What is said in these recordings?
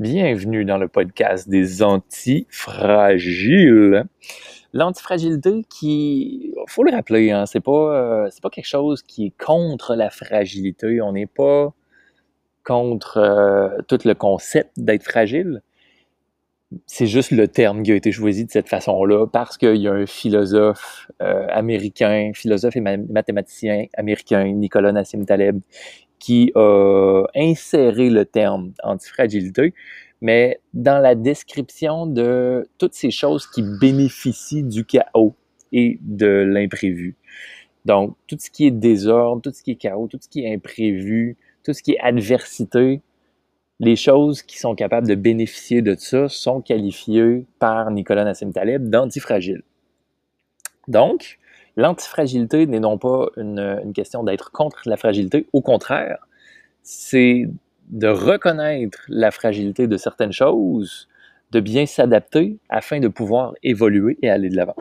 Bienvenue dans le podcast des antifragiles. L'antifragilité qui, faut le rappeler, hein, c'est pas, euh, c'est pas quelque chose qui est contre la fragilité. On n'est pas contre euh, tout le concept d'être fragile. C'est juste le terme qui a été choisi de cette façon-là parce qu'il y a un philosophe euh, américain, philosophe et mathématicien américain, Nicolas Nassim Taleb, qui a inséré le terme antifragilité, mais dans la description de toutes ces choses qui bénéficient du chaos et de l'imprévu. Donc, tout ce qui est désordre, tout ce qui est chaos, tout ce qui est imprévu, tout ce qui est adversité, les choses qui sont capables de bénéficier de ça sont qualifiées par Nicolas Nassim Taleb d'antifragiles. Donc, L'antifragilité n'est non pas une, question d'être contre la fragilité, au contraire, c'est de reconnaître la fragilité de certaines choses, de bien s'adapter afin de pouvoir évoluer et aller de l'avant.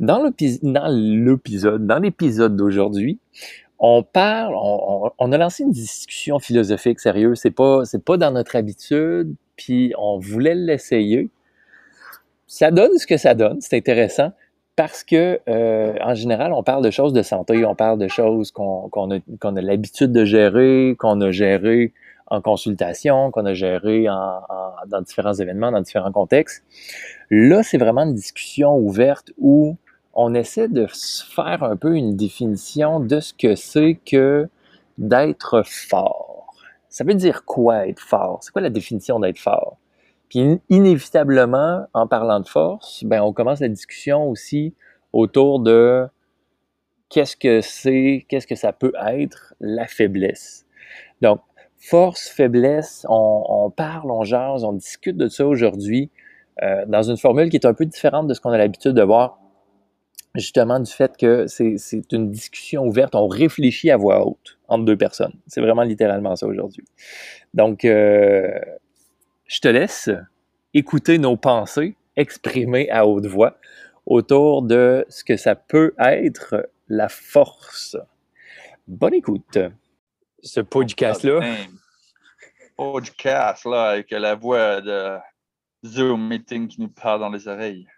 Dans l'épisode, dans l'épisode d'aujourd'hui, on parle, on, a lancé une discussion philosophique sérieuse. C'est pas, c'est pas dans notre habitude, puis on voulait l'essayer. Ça donne ce que ça donne, c'est intéressant parce que, euh, en général, on parle de choses de santé, on parle de choses qu'on a, l'habitude de gérer, qu'on a géré en consultation, qu'on a géré dans différents événements, dans différents contextes. Là, c'est vraiment une discussion ouverte où on essaie de faire un peu une définition de ce que c'est que d'être fort. Ça veut dire quoi être fort? C'est quoi la définition d'être fort? Puis inévitablement, en parlant de force, ben on commence la discussion aussi autour de qu'est-ce que c'est, qu'est-ce que ça peut être la faiblesse. Donc, force, faiblesse, on, parle, on jase, on discute de ça aujourd'hui euh, dans une formule qui est un peu différente de ce qu'on a l'habitude de voir, justement du fait que c'est une discussion ouverte, on réfléchit à voix haute entre deux personnes. C'est vraiment littéralement ça aujourd'hui. Donc, euh, je te laisse écouter nos pensées exprimées à haute voix autour de ce que ça peut être la force. Bonne écoute. Ce podcast-là. Podcast-là, avec la voix de Zoom Meeting qui nous parle dans les oreilles.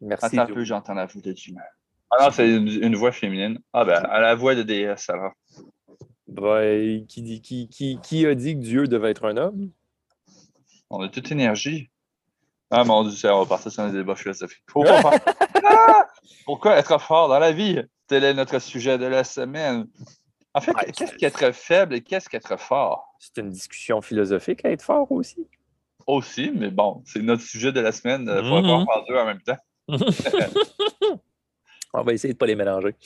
Merci. Attends un peu, j'entends la voix de Jim. Ah non, c'est une, voix féminine. Ah ben, à la voix de DS alors. Ben, qui, qui, qui, qui a dit que Dieu devait être un homme? On a toute énergie. Ah mon Dieu, on va partir sur un débat philosophique. Ah! Pourquoi être fort dans la vie? Tel est notre sujet de la semaine. En fait, qu'est-ce qu'être faible et qu'est-ce qu'être fort? C'est une discussion philosophique à être fort aussi. Aussi, mais bon, c'est notre sujet de la semaine. Il faut mm faire deux en même temps. on va essayer de ne pas les mélanger.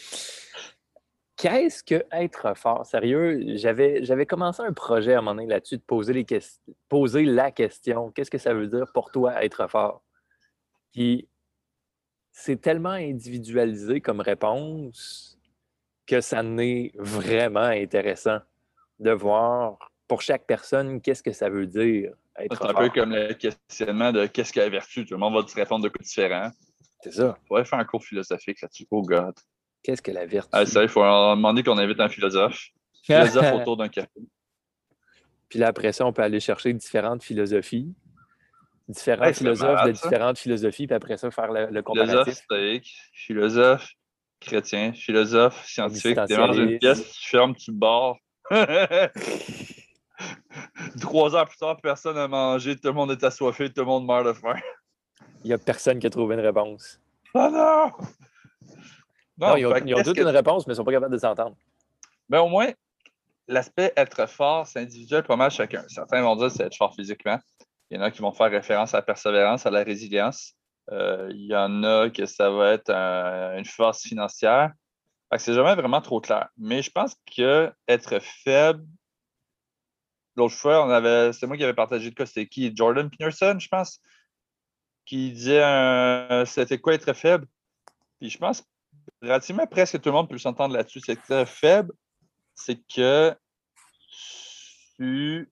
Qu'est-ce que être fort? Sérieux, j'avais, j'avais commencé un projet à un moment donné là-dessus de poser, les poser la question. Qu'est-ce que ça veut dire pour toi être fort? Puis c'est tellement individualisé comme réponse que ça n'est vraiment intéressant de voir pour chaque personne qu'est-ce que ça veut dire être fort. C'est un peu comme le questionnement de qu'est-ce que la vertu? Tout le monde va te répondre de coups différents. C'est ça. On pourrait faire un cours philosophique là-dessus. Oh God. Qu'est-ce que la vertu? Ah, ça, il faut demander qu'on invite un philosophe. Philosophe autour d'un café. Puis là, après ça, on peut aller chercher différentes philosophies, différents philosophes de différentes philosophies, puis après ça, faire le, comparatif. Philosophe stoïque, philosophe chrétien, philosophe scientifique. Dans une pièce, tu fermes, tu barres. Trois heures plus tard, personne n'a mangé, tout le monde est assoiffé, tout le monde meurt de faim. Il n'y a personne qui a trouvé une réponse. Ah non! Non, ils ont, toutes une réponse, mais ils ne sont pas capables de s'entendre. Mais ben, au moins, l'aspect être fort, c'est individuel pas mal chacun. Certains vont dire que c'est être fort physiquement. Il y en a qui vont faire référence à la persévérance, à la résilience. Euh, il y en a que ça va être une force financière. c'est jamais vraiment trop clair. Mais je pense que être faible, l'autre fois, on avait, c'est moi qui avais partagé le cas, c'était qui? Jordan Peterson, je pense, qui disait c'était quoi être faible? Puis je pense relativement presque tout le monde peut s'entendre là-dessus. C'est très faible, c'est que tu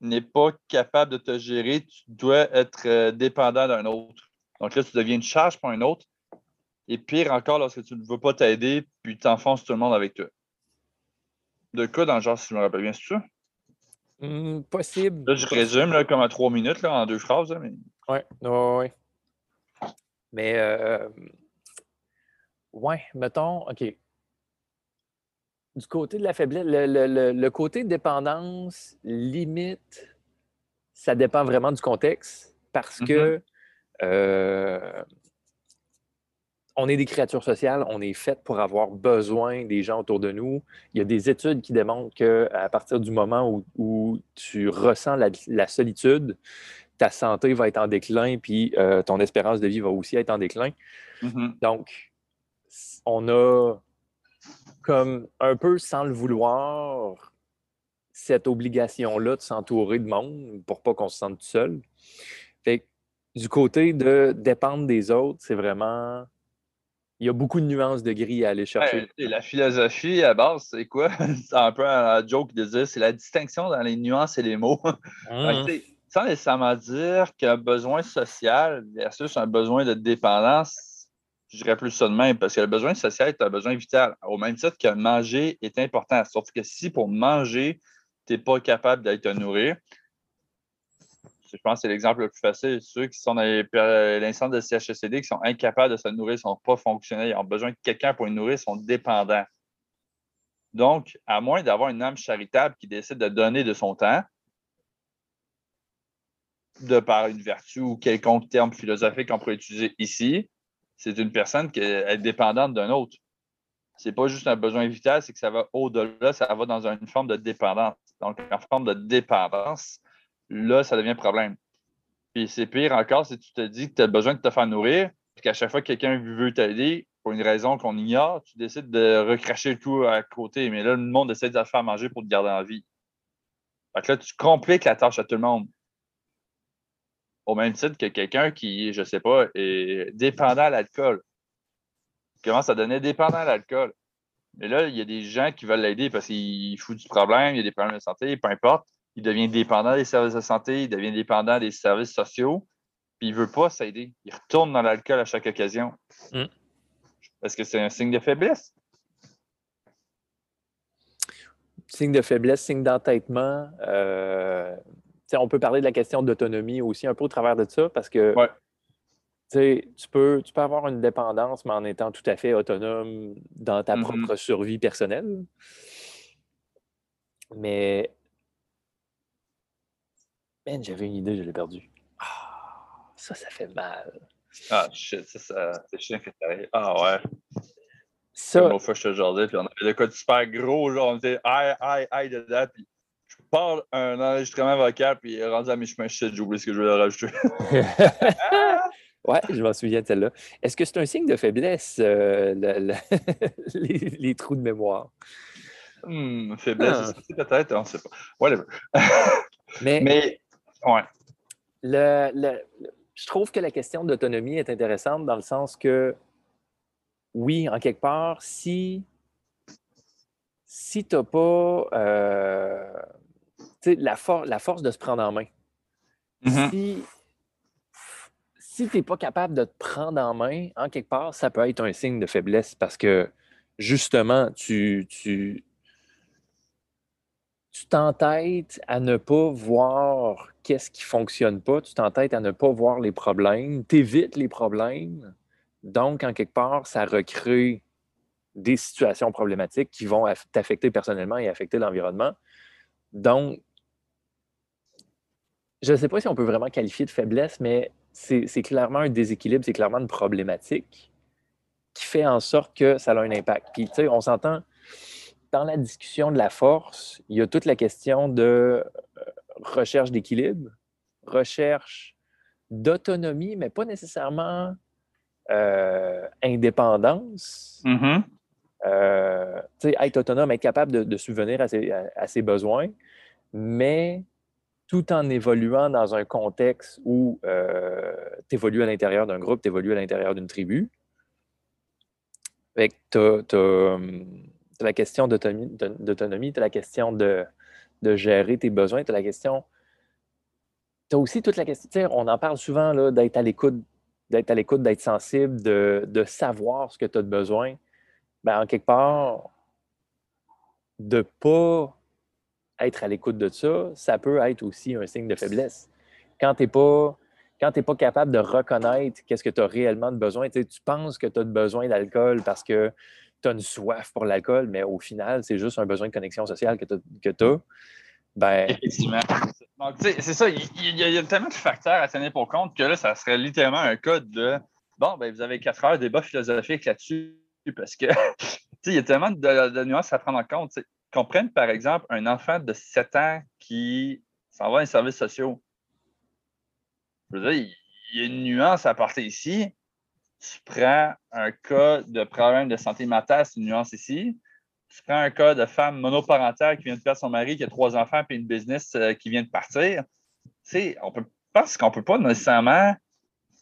n'es pas capable de te gérer, tu dois être euh, dépendant d'un autre. Donc là, tu deviens une charge pour un autre. Et pire encore, lorsque tu ne veux pas t'aider, puis tu enfonces tout le monde avec toi. De quoi dans le genre, si je me rappelle bien, c'est ça? Hmm, possible. Là, je résume là, comme à trois minutes là, en deux phrases. mais... Oui, oui, oui. Mais, euh, ouais, mettons, OK. Du côté de la faiblesse, le, côté dépendance, limite, ça dépend vraiment du contexte parce que mm-hmm. euh, on est des créatures sociales, on est fait pour avoir besoin des gens autour de nous. Il y a des études qui démontrent qu'à partir du moment où, tu ressens la, solitude, ta santé va être en déclin, puis euh, ton espérance de vie va aussi être en déclin. Mm-hmm. Donc, on a comme un peu sans le vouloir cette obligation-là de s'entourer de monde pour pas qu'on se sente tout seul. Fait du côté de dépendre des autres, c'est vraiment il y a beaucoup de nuances de gris à aller chercher. la philosophie, à base, c'est quoi? c'est un peu un joke de dire, c'est la distinction dans les nuances et les mots. Mmh. sans nécessairement dire qu'un besoin social versus un besoin de dépendance, je dirais plus ça de même, parce que le besoin social est un besoin vital, au même titre que manger est important. Sauf que si pour manger, tu n'es pas capable d'être nourrir, je pense que c'est l'exemple le plus facile. Ceux qui sont dans l'instance de CHSCD, qui sont incapables de se nourrir, ne sont pas fonctionnels, ils ont besoin de quelqu'un pour les nourrir, sont dépendants. Donc, à moins d'avoir une âme charitable qui décide de donner de son temps, de par une vertu ou quelconque terme philosophique qu'on pourrait utiliser ici, c'est une personne qui est dépendante d'un autre. Ce n'est pas juste un besoin vital, c'est que ça va au-delà, ça va dans une forme de dépendance. Donc, en forme de dépendance, là, ça devient problème. Puis c'est pire encore si tu te dis que tu as besoin de te faire nourrir, puis qu'à chaque fois que quelqu'un veut t'aider, pour une raison qu'on ignore, tu décides de recracher le tout à côté. Mais là, le monde essaie de te faire manger pour te garder en vie. Fait que là, tu compliques la tâche à tout le monde. Au même titre que quelqu'un qui, je ne sais pas, est dépendant à l'alcool. Commence à donner dépendant à l'alcool? Mais là, il y a des gens qui veulent l'aider parce qu'il fout du problème, il y a des problèmes de santé, peu importe il devient dépendant des services de santé, il devient dépendant des services sociaux, puis il ne veut pas s'aider. Il retourne dans l'alcool à chaque occasion. Mm. Est-ce que c'est un signe de faiblesse? Signe de faiblesse, signe d'entêtement. Euh, on peut parler de la question d'autonomie aussi un peu au travers de ça, parce que tu, peux, tu peux avoir une dépendance, mais en étant tout à fait autonome dans ta mm-hmm. propre survie personnelle. Mais j'avais une idée, je l'ai perdue. Ah, ça, ça fait mal. Ah, shit, ça, ça c'est chiant que t'arrives. Ah, ouais. Ça. Une fois, je te puis on avait des codes super gros, genre, on était aïe, aïe, aïe dedans, puis parle un enregistrement vocal, puis rendu à mes chemins, shit, j'ai oublié ce que je voulais rajouter. ouais, je m'en souviens de celle-là. Est-ce que c'est un signe de faiblesse, euh, les, les, trous de mémoire? Hmm, faiblesse, ah. peut-être, on ne sait pas. Whatever. Mais, Mais Ouais. Le, je trouve que la question d'autonomie est intéressante dans le sens que, oui, en quelque part, si, si tu n'as pas euh, la, la force de se prendre en main, mm-hmm. si, si tu n'es pas capable de te prendre en main, en quelque part, ça peut être un signe de faiblesse parce que, justement, tu, tu, tu t'entêtes à ne pas voir qu'est-ce qui ne fonctionne pas, tu t'entêtes à ne pas voir les problèmes, tu évites les problèmes. Donc, en quelque part, ça recrée des situations problématiques qui vont t'affecter personnellement et affecter l'environnement. Donc, je ne sais pas si on peut vraiment qualifier de faiblesse, mais c'est clairement un déséquilibre, c'est clairement une problématique qui fait en sorte que ça a un impact. Puis, tu sais, on s'entend, dans la discussion de la force, il y a toute la question de euh, recherche d'équilibre, recherche d'autonomie, mais pas nécessairement euh, indépendance. Mm-hmm. Euh, être autonome, être capable de, subvenir à ses, besoins, mais tout en évoluant dans un contexte où tu évolues à l'intérieur d'un groupe, tu évolues à l'intérieur d'une tribu. tu as, tu as la question d'autonomie, tu as la question de, gérer tes besoins, tu as la question. Tu as aussi toute la question, on en parle souvent d'être à l'écoute, d'être à l'écoute, d'être sensible, de, savoir ce que tu as de besoin. Ben, en quelque part, de ne pas être à l'écoute de ça, ça peut être aussi un signe de faiblesse. Quand tu n'es pas, pas capable de reconnaître qu'est-ce que tu as réellement de besoin, tu penses que tu as besoin d'alcool parce que tu as une soif pour l'alcool, mais au final, c'est juste un besoin de connexion sociale que tu as. Ben... Effectivement. c'est ça, il, y a, tellement de facteurs à tenir pour compte que là, ça serait littéralement un cas de bon, ben, vous avez quatre heures de débat philosophique là-dessus parce que il y a tellement de, nuances à prendre en compte. Qu'on prenne, par exemple, un enfant de 7 ans qui s'en va dans les services sociaux. Je veux dire, il y a une nuance à apporter ici. Tu prends un cas de problème de santé mentale, c'est une nuance ici. Tu prends un cas de femme monoparentale qui vient de perdre son mari, qui a trois enfants, puis une business euh, qui vient de partir. On peut, pense qu'on ne peut pas nécessairement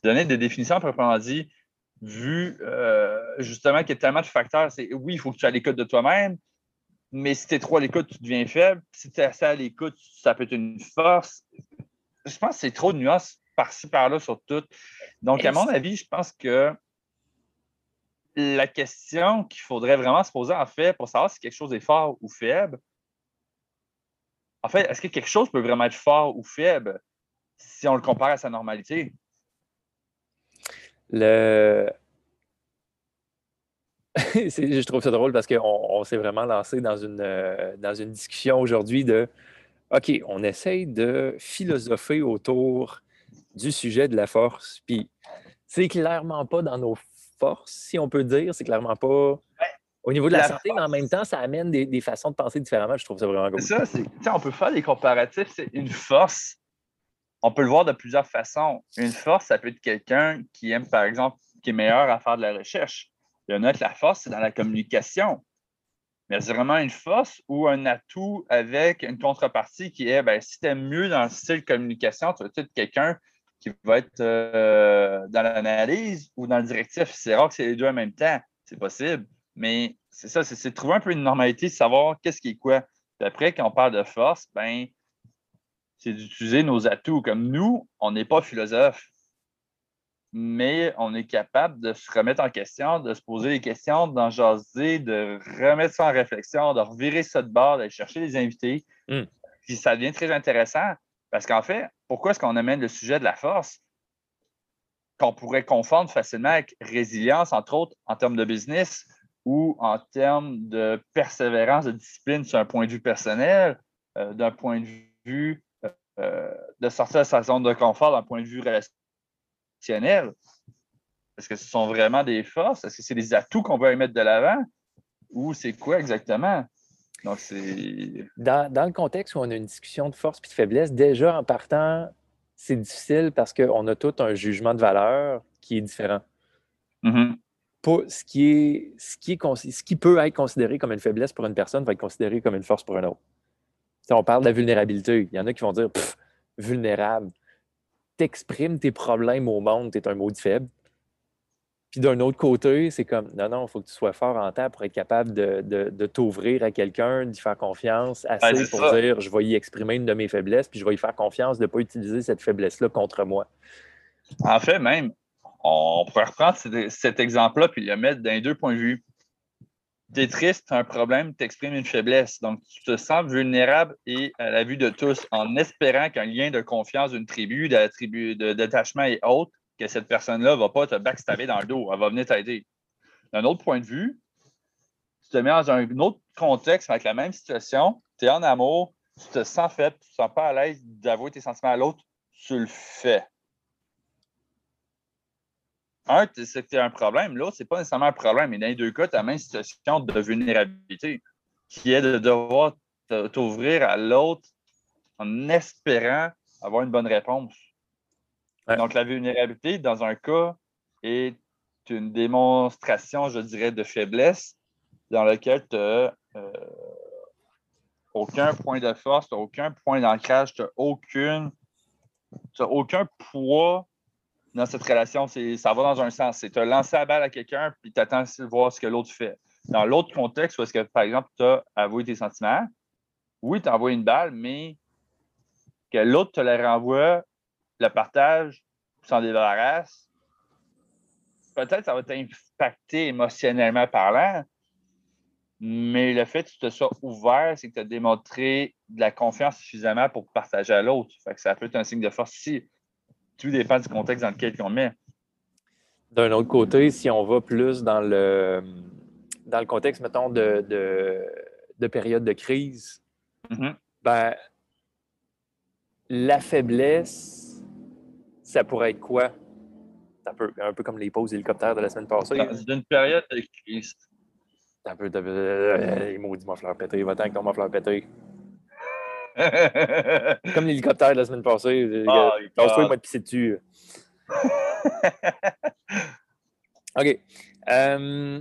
donner des définitions proprement dit vu euh, justement qu'il y a tellement de facteurs. C'est oui, il faut que tu aies l'écoute de toi-même, mais si tu es trop à l'écoute, tu deviens faible. Si tu es assez à l'écoute, ça peut être une force. Je pense que c'est trop de nuances par-ci, par-là sur tout. Donc, à mon avis, je pense que la question qu'il faudrait vraiment se poser, en fait, pour savoir si quelque chose est fort ou faible, en fait, est-ce que quelque chose peut vraiment être fort ou faible si on le compare à sa normalité? Le... je trouve ça drôle parce qu'on s'est vraiment lancé dans une, euh, dans une discussion aujourd'hui de OK, on essaye de philosopher autour du sujet de la force. Puis c'est clairement pas dans nos forces, si on peut dire. C'est clairement pas au niveau de la, santé, mais en même temps, ça amène des, façons de penser différemment. Je trouve ça vraiment cool. Ça, on peut faire des comparatifs. C'est une force on peut le voir de plusieurs façons. Une force, ça peut être quelqu'un qui aime, par exemple, qui est meilleur à faire de la recherche. Il y en a que la force, c'est dans la communication. Mais c'est vraiment une force ou un atout avec une contrepartie qui est, ben, si tu aimes mieux dans le style communication, tu vas être quelqu'un qui va être euh, dans l'analyse ou dans le directif. C'est rare que c'est les deux en même temps. C'est possible. Mais c'est ça, c'est de trouver un peu une normalité, de savoir qu'est-ce qui est quoi. Puis après, quand on parle de force, ben, c'est d'utiliser nos atouts. Comme nous, on n'est pas philosophe, mais on est capable de se remettre en question, de se poser des questions, d'en jaser, de remettre ça en réflexion, de revirer ça de bord, d'aller chercher des invités. Hmm. Puis ça devient très intéressant parce qu'en fait, pourquoi est-ce qu'on amène le sujet de la force? Qu'on pourrait confondre facilement avec résilience, entre autres, en termes de business ou en termes de persévérance, de discipline sur un point de vue personnel, euh, d'un point de vue euh, de sortir de sa zone de confort d'un point de vue relationnel? Est-ce que ce sont vraiment des forces? Est-ce que c'est des atouts qu'on veut mettre de l'avant? Ou c'est quoi exactement? Donc, c'est. Dans, le contexte où on a une discussion de force et de faiblesse, déjà en partant, c'est difficile parce qu'on a tout un jugement de valeur qui est différent. Mm-hmm. ce, qui est, ce, qui est, ce qui peut être considéré comme une faiblesse pour une personne va être considéré comme une force pour une autre on parle de la vulnérabilité. Il y en a qui vont dire vulnérable. T'exprimes tes problèmes au monde, tu es un maudit faible. Puis d'un autre côté, c'est comme non, non, il faut que tu sois fort en temps pour être capable de, t'ouvrir à quelqu'un, d'y faire confiance assez pour dire je vais y exprimer une de mes faiblesses, puis je vais y faire confiance de ne pas utiliser cette faiblesse-là contre moi. En fait, même, on pourrait reprendre cet exemple-là puis le mettre dans deux points de vue tu es triste, tu as un problème, tu exprimes une faiblesse. Donc, tu te sens vulnérable et à la vue de tous, en espérant qu'un lien de confiance d'une tribu, de tribu de détachement est haute, que cette personne-là ne va pas te backstabber dans le dos, elle va venir t'aider. D'un autre point de vue, tu te mets dans un autre contexte avec la même situation, tu es en amour, tu te sens faible, tu ne te sens pas à l'aise d'avouer tes sentiments à l'autre, tu le fais un, c'est que tu as un problème. L'autre, ce n'est pas nécessairement un problème. Mais dans les deux cas, tu as la même situation de vulnérabilité qui est de devoir t'ouvrir à l'autre en espérant avoir une bonne réponse. Donc, la vulnérabilité, dans un cas, est une démonstration, je dirais, de faiblesse dans lequel tu n'as euh, aucun point de force, tu n'as aucun point d'ancrage, tu n'as aucun poids dans cette relation, ça va dans un sens. C'est te lancer la balle à quelqu'un, puis tu attends de voir ce que l'autre fait. Dans l'autre contexte, où est-ce que, par exemple, tu as avoué tes sentiments, oui, tu envoies une balle, mais que l'autre te la renvoie, le partage, s'en débarrasse, peut-être ça va t'impacter émotionnellement parlant, Mais le fait que tu te sois ouvert, c'est que tu as démontré de la confiance suffisamment pour partager à l'autre. ça peut être un signe de force ici. Tout dépend du contexte dans lequel on met. D'un autre côté, si on va plus dans le, dans le contexte, mettons, de, de, période de crise, mm-hmm. ben, la faiblesse, ça pourrait être quoi? Un peu, un peu comme les pauses hélicoptères de la semaine passée. Dans une période de crise. Un peu, euh, les maudits fleur pété, va-t'en avec ton fleur pété. comme l'hélicoptère de la semaine passée. Oh, toi il m'a pissé dessus. OK. Euh,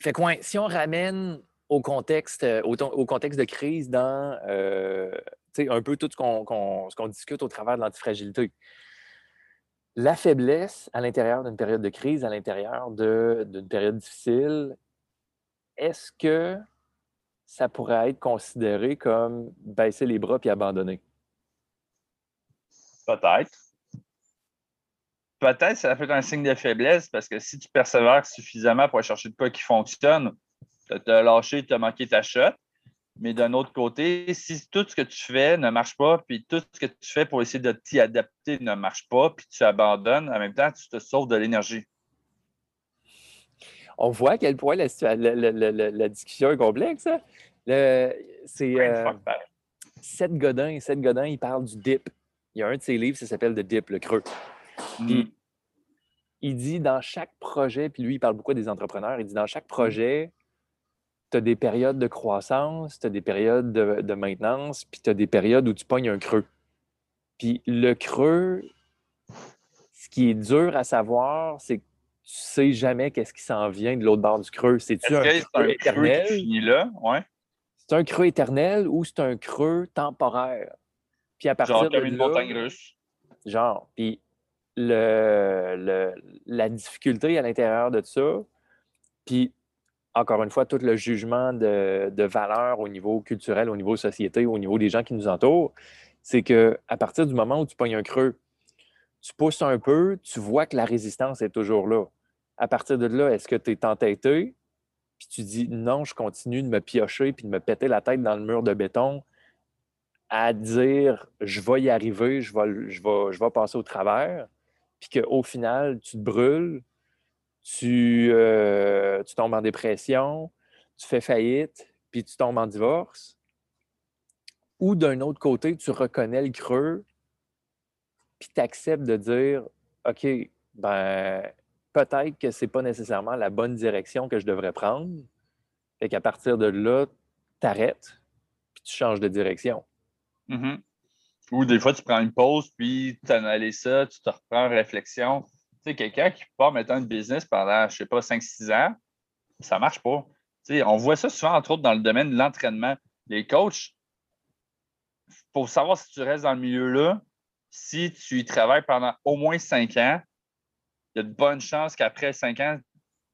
fait quoi, si on ramène au contexte, euh, au, contexte de crise dans euh, un peu tout ce qu'on discute au travers de l'antifragilité. La faiblesse à l'intérieur d'une période de crise, à l'intérieur d'une période difficile, est-ce que ça pourrait être considéré comme baisser les bras puis abandonner? Peut-être. Peut-être ça peut être un signe de faiblesse parce que si tu persévères suffisamment pour aller chercher de quoi qui fonctionne, tu as lâché, tu as manqué ta shot. Mais d'un autre côté, si tout ce que tu fais ne marche pas, puis tout ce que tu fais pour essayer de t'y adapter ne marche pas, puis tu abandonnes, en même temps, tu te sauves de l'énergie. On voit à quel point la, discussion est complexe. Hein? C'est euh, Seth Godin. Seth Godin, il parle du dip. Il y a un de ses livres, ça s'appelle The Dip, le creux. Puis, mm. il dit dans chaque projet, puis lui, il parle beaucoup des entrepreneurs, il dit dans chaque projet, tu as des périodes de croissance, tu as des périodes de, maintenance, puis tu as des périodes où tu pognes un creux. Puis le creux, ce qui est dur à savoir, c'est que tu sais jamais qu'est-ce qui s'en vient de l'autre bord du creux. C'est-tu un, creux éternel? là? Ouais. C'est un creux éternel ou c'est un creux temporaire? Puis à partir genre comme une montagne russe. Genre, puis le, la difficulté à l'intérieur de ça, puis encore une fois, tout le jugement de, de, valeur au niveau culturel, au niveau société, au niveau des gens qui nous entourent, c'est que à partir du moment où tu pognes un creux, tu pousses un peu, tu vois que la résistance est toujours là. À partir de là, est-ce que tu es entêté? Puis tu dis non, je continue de me piocher puis de me péter la tête dans le mur de béton à dire je vais y arriver, je vais, passer au travers, puis qu'au final, tu te brûles, euh, tu, tombes en dépression, tu fais faillite, puis tu tombes en divorce. Ou d'un autre côté, tu reconnais le creux, puis tu acceptes de dire OK, ben peut-être que ce n'est pas nécessairement la bonne direction que je devrais prendre. et qu'à partir de là, tu arrêtes, puis tu changes de direction. Mm-hmm. Ou des fois, tu prends une pause, puis tu analyses ça, tu te reprends en réflexion sais, quelqu'un qui part mettre une business pendant, je ne sais pas, 5-6 ans, ça ne marche pas. on voit ça souvent, entre autres, dans le domaine de l'entraînement. Les coachs, pour savoir si tu restes dans le milieu-là, si tu y travailles pendant au moins 5 ans, il y a de bonnes chances qu'après 5 ans,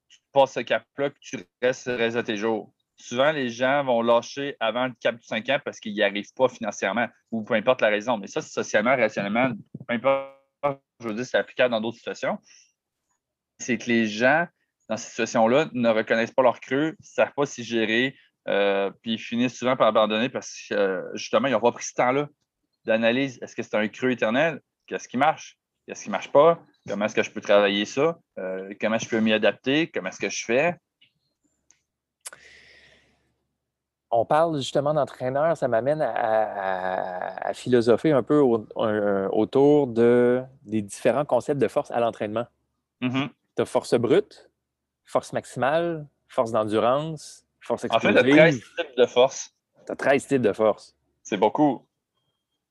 tu passes ce cap-là, que tu restes le reste tes jours. Souvent, les gens vont lâcher avant le cap de 5 ans parce qu'ils n'y arrivent pas financièrement ou peu importe la raison. Mais ça, c'est socialement, rationnellement, peu importe je veux dire, c'est applicable dans d'autres situations, c'est que les gens, dans ces situations-là, ne reconnaissent pas leur creux, ne savent pas s'y gérer, euh, puis finissent souvent par abandonner parce que euh, justement, ils n'ont pas pris ce temps-là d'analyse. Est-ce que c'est un creux éternel? Qu'est-ce qui marche? Qu'est-ce qui ne marche pas? Comment est-ce que je peux travailler ça? Euh, comment je peux m'y adapter? Comment est-ce que je fais? on parle justement d'entraîneur, ça m'amène à, philosopher un peu autour de, des différents concepts de force à l'entraînement. Mm-hmm. Tu as force brute, force maximale, force d'endurance, force explosive. En fait, tu as 13 types de force. Tu as 13 types de force. C'est beaucoup.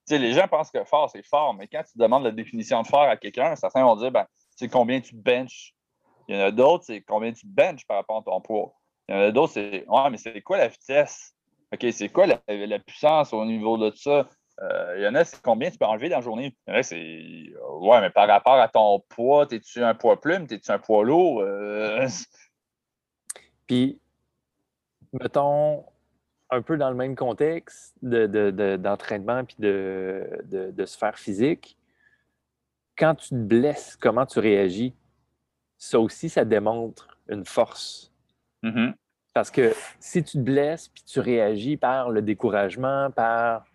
Les gens pensent que fort, c'est fort, mais quand tu demandes la définition de fort à quelqu'un, certains vont dire ben, c'est combien tu benches. Il y en a d'autres, c'est combien tu benches par rapport à ton poids. Il y en a d'autres, c'est Ouais, mais c'est quoi la vitesse? OK, c'est quoi la, puissance au niveau de ça? Euh, il y en a, c'est combien tu peux enlever dans la journée? Il y en a, c'est. Ouais, mais par rapport à ton poids, t'es-tu un poids plume? T'es-tu un poids lourd? Euh, Puis, mettons, un peu dans le même contexte d'entraînement de, de, puis de, sphère physique, quand tu te blesses, comment tu réagis? Ça aussi, ça démontre une force. Mm-hmm. Parce que si tu te blesses puis tu réagis par le découragement, par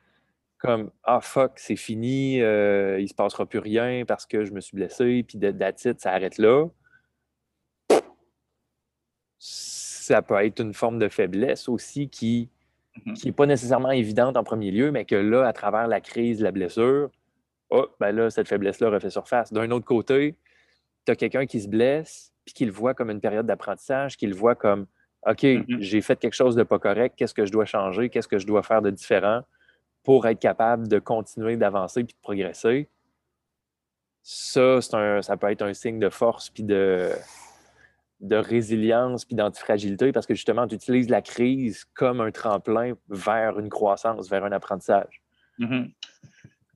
comme Ah fuck, c'est fini, euh, il se passera plus rien parce que je me suis blessé, puis d'attitude, ça arrête là. Ça peut être une forme de faiblesse aussi qui n'est mm-hmm. pas nécessairement évidente en premier lieu, mais que là, à travers la crise, la blessure, oh, ben là, cette faiblesse-là refait surface. D'un autre côté, tu as quelqu'un qui se blesse, puis qui le voit comme une période d'apprentissage, qui le voit comme OK, mm-hmm. j'ai fait quelque chose de pas correct, qu'est-ce que je dois changer, qu'est-ce que je dois faire de différent pour être capable de continuer d'avancer puis de progresser? Ça, un, ça peut être un signe de force puis de, de résilience puis d'antifragilité parce que justement, tu utilises la crise comme un tremplin vers une croissance, vers un apprentissage. Mm-hmm.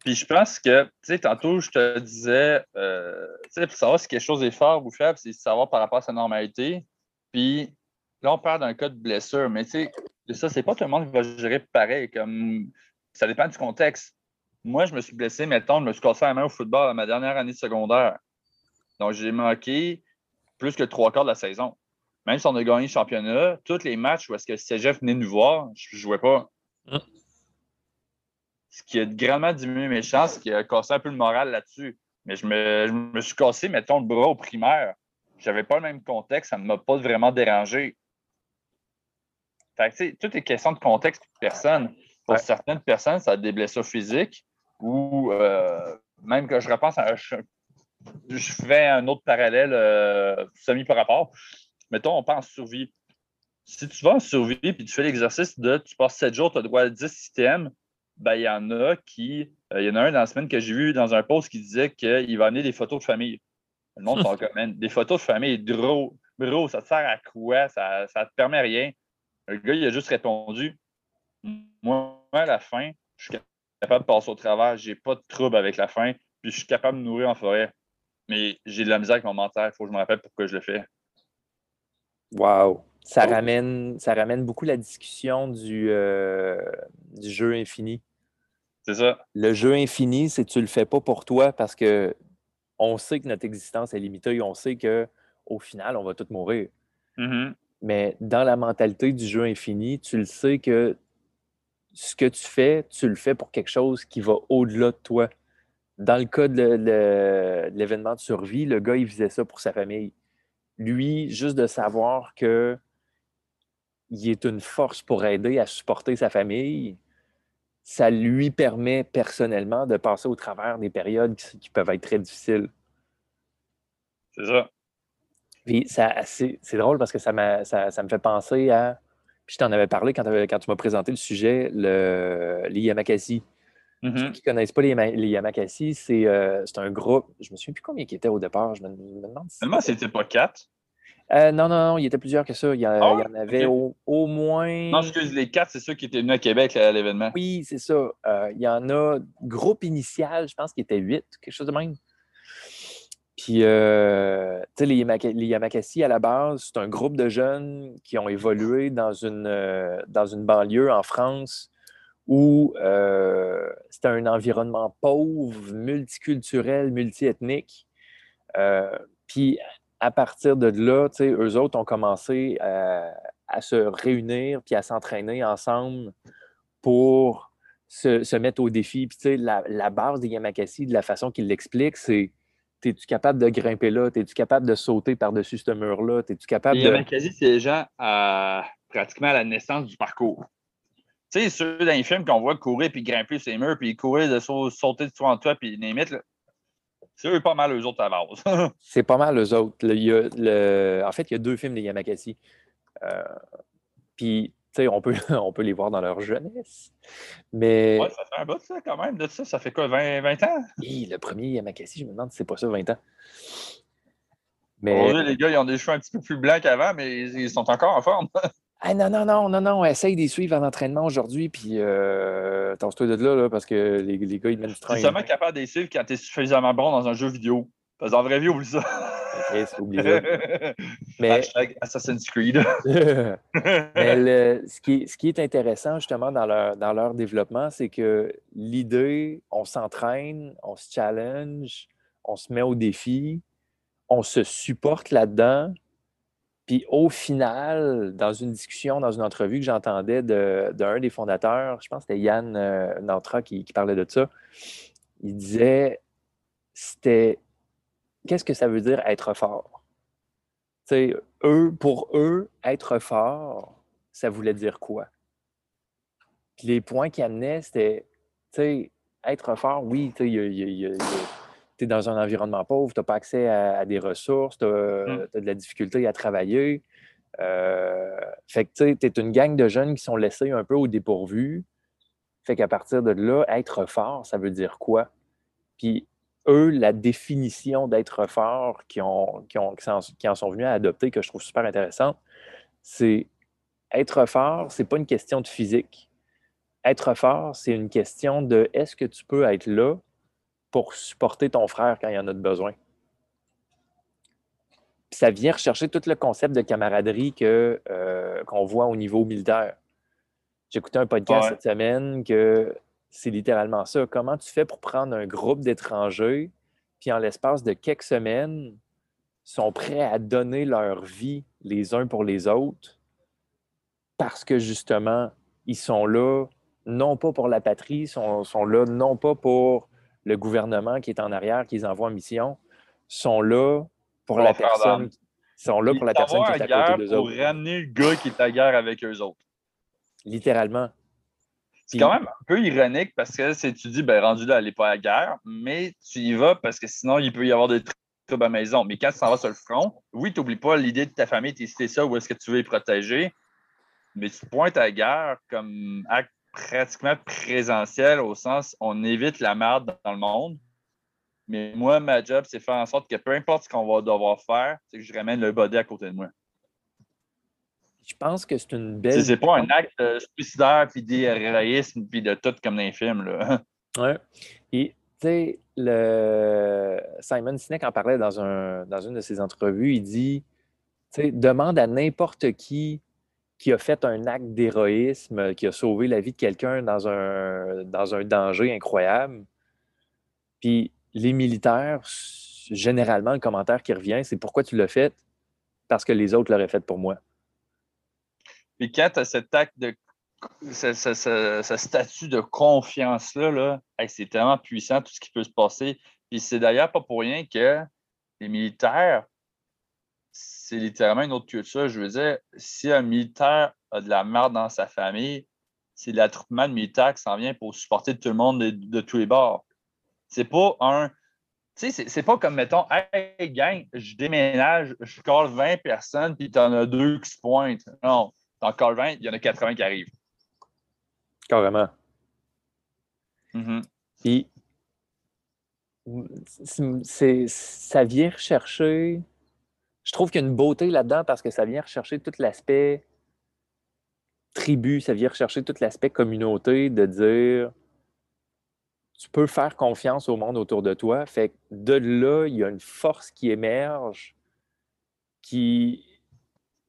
Puis je pense que, tu sais, tantôt, je te disais, euh, tu sais, savoir si quelque chose est fort ou faible, c'est savoir par rapport à sa normalité. Puis là, on parle d'un cas de blessure, mais tu sais, ça, c'est pas tout le monde qui va gérer pareil. Comme ça dépend du contexte. Moi, je me suis blessé, mettons, je me suis cassé la main au football à ma dernière année de secondaire. Donc, j'ai manqué plus que trois quarts de la saison. Même si on a gagné le championnat, tous les matchs où est-ce que CGF venait nous voir, je ne jouais pas. Hum ce qui a grandement diminué mes chances, ce qui a cassé un peu le moral là-dessus. Mais je me, suis cassé, mettons, le bras au primaire. Je n'avais pas le même contexte, ça ne m'a pas vraiment dérangé. Fait que, tout est question de contexte de personne. Pour certaines personnes, ça a des blessures physiques ou euh, même que je repense à. Je, je fais un autre parallèle euh, semi par rapport. Mettons, on pense survie. Si tu vas en survie et tu fais l'exercice de tu passes 7 jours, tu as droit à 10 systèmes, ben, il y en a qui. Euh, il y en a un dans la semaine que j'ai vu dans un post qui disait qu'il va amener des photos de famille. Le monde parle comme des photos de famille, gros, bro, ça te sert à quoi? Ça ne te permet rien. Le gars, il a juste répondu Moi, à la fin, je suis capable de passer au travers, j'ai pas de trouble avec la faim, puis je suis capable de nourrir en forêt. Mais j'ai de la misère avec mon mental, il faut que je me rappelle pourquoi je le fais. Wow! Ça ramène, ça ramène beaucoup la discussion du, euh, du jeu infini. C'est ça. Le jeu infini, c'est que tu le fais pas pour toi parce que on sait que notre existence est limitée, on sait qu'au final, on va tous mourir. Mm-hmm. Mais dans la mentalité du jeu infini, tu le sais que ce que tu fais, tu le fais pour quelque chose qui va au-delà de toi. Dans le cas de l'événement de survie, le gars, il faisait ça pour sa famille. Lui, juste de savoir que il est une force pour aider à supporter sa famille, ça lui permet personnellement de passer au travers des périodes qui, peuvent être très difficiles. C'est ça. Puis c'est drôle parce que ça, ça, ça, me fait penser à. Puis je t'en avais parlé quand, quand tu m'as présenté le sujet, le, les Mm-hmm. Ceux qui ne connaissent pas les, les Yamakasi, euh, c'est un groupe. Je me souviens plus combien qui était au départ. Je me, demande si. c'était pas quatre. Euh, non, non, non, il y était plusieurs que ça. Il y, ah en avait au, moins. Non, excuse, les quatre, c'est ceux qui étaient venus à Québec à l'événement. Oui, c'est ça. Euh, il y en a, groupe initial, je pense qu'il était huit, quelque chose de même. Puis, euh, tu sais, les, Yamakasi, à la base, c'est un groupe de jeunes qui ont évolué dans une, dans une banlieue en France où c'était un environnement pauvre, multiculturel, multiethnique. puis, à partir de là, eux autres ont commencé à, se réunir puis à s'entraîner ensemble pour se, mettre au défi. Puis, la, la base des Yamakasi, de la façon qu'ils l'expliquent, c'est es-tu capable de grimper là? Es-tu capable de sauter par-dessus ce mur-là? Es-tu capable les de. Yamakasi, c'est les gens à, pratiquement à la naissance du parcours. Tu sais, ceux dans les films qu'on voit courir puis grimper ces murs puis courir, de sauter de toi en toi puis limite, là, c'est eux pas mal eux autres à base. c'est pas mal eux autres. Le, En fait, il y a deux films des Yamakasi. Euh, puis, tu sais, on peut, on peut les voir dans leur jeunesse. Mais. Ouais, ça fait un bout, ça, quand même. De ça, ça fait quoi, 20, 20 ans? Oui, le premier Yamakasi, je me demande si c'est pas ça, 20 ans. Mais... les gars, ils ont des cheveux un petit peu plus blancs qu'avant, mais ils sont encore en forme. Ah non, non, non, non, non, essaye de suivre en entraînement aujourd'hui, puis euh, toi de là, là, parce que les, les gars, ils mènent du train. Tu es seulement capable de suivre quand tu es suffisamment bon dans un jeu vidéo. Parce qu'en vrai vie, oublie ça. Ok, oublie ça. Mais... Hashtag Assassin's Creed. Mais ce, qui, ce, qui, est intéressant, justement, dans leur, dans leur développement, c'est que l'idée, on s'entraîne, on se challenge, on se met au défi, on se supporte là-dedans, Puis au final, dans une discussion, dans une entrevue que j'entendais d'un des fondateurs, je pense que c'était Yann euh, Nantra qui, parlait de ça, il disait c'était qu'est-ce que ça veut dire être fort? sais, eux, pour eux, être fort, ça voulait dire quoi? Puis les points qu'il amenait, c'était être fort, oui, tu es dans un environnement pauvre, tu n'as pas accès à, des ressources, tu as, de la difficulté à travailler. Euh, fait que tu es une gang de jeunes qui sont laissés un peu au dépourvu. Fait qu'à partir de là, être fort, ça veut dire quoi? Puis eux, la définition d'être fort qui, ont, qui, ont, qui, en, sont venus à adopter, que je trouve super intéressante, c'est être fort, c'est pas une question de physique être fort, c'est une question de est-ce que tu peux être là pour supporter ton frère quand il y en a de besoin. ça vient rechercher tout le concept de camaraderie que, euh, qu'on voit au niveau militaire. J'ai écouté un podcast cette semaine que c'est littéralement ça. Comment tu fais pour prendre un groupe d'étrangers, puis en l'espace de quelques semaines, sont prêts à donner leur vie les uns pour les autres parce que justement, ils sont là non pas pour la patrie, sont, sont là non pas pour le gouvernement qui est en arrière, qui les envoie en mission, sont là pour, la personne. Sont là pour la personne qui est à côté d'eux autres. Pour ramener le gars qui est à guerre avec eux autres. Littéralement. C'est quand même un peu ironique parce que si tu dis, ben rendu là, elle n'est pas à guerre, mais tu y vas parce que sinon, il peut y avoir des trucs à la maison. Mais quand tu s'en vas sur le front, oui, tu n'oublies pas l'idée de ta famille, tu es ça, où est-ce que tu veux les protéger, mais tu pointes à la guerre comme acte pratiquement présentiel au sens on évite la merde dans le monde. Mais moi, ma job, c'est faire en sorte que peu importe ce qu'on va devoir faire, c'est que je ramène le body à côté de moi. Je pense que c'est une belle. C'est pas un acte suicidaire puis d'héroïsme puis de tout comme dans les films. Là. Ouais. Et tu sais, le... Simon Sinek en parlait dans, un, dans une de ses entrevues. Il dit tu sais, demande à n'importe qui qui a fait un acte d'héroïsme, qui a sauvé la vie de quelqu'un dans un, dans un danger incroyable. Puis les militaires, généralement, le commentaire qui revient, c'est pourquoi tu l'as fait? Parce que les autres l'auraient fait pour moi. Puis quand tu as cet acte de ce, statut de confiance-là, là, c'est tellement puissant tout ce qui peut se passer. Puis c'est d'ailleurs pas pour rien que les militaires c'est littéralement une autre culture. Je veux dire, si un militaire a de la merde dans sa famille, c'est l'attroupement de militaires qui s'en vient pour supporter tout le monde de, tous les bords. C'est pas un. Tu sais, c'est pas comme, mettons, hey, gang, je déménage, je colle 20 personnes, puis en as deux qui se pointent. Non, t'en colles 20, il y en a 80 qui arrivent. Carrément. Mm-hmm. Puis, ça vient rechercher je trouve qu'il y a une beauté là-dedans parce que ça vient rechercher tout l'aspect tribu, ça vient rechercher tout l'aspect communauté, de dire tu peux faire confiance au monde autour de toi. Fait que de là, il y a une force qui émerge qui,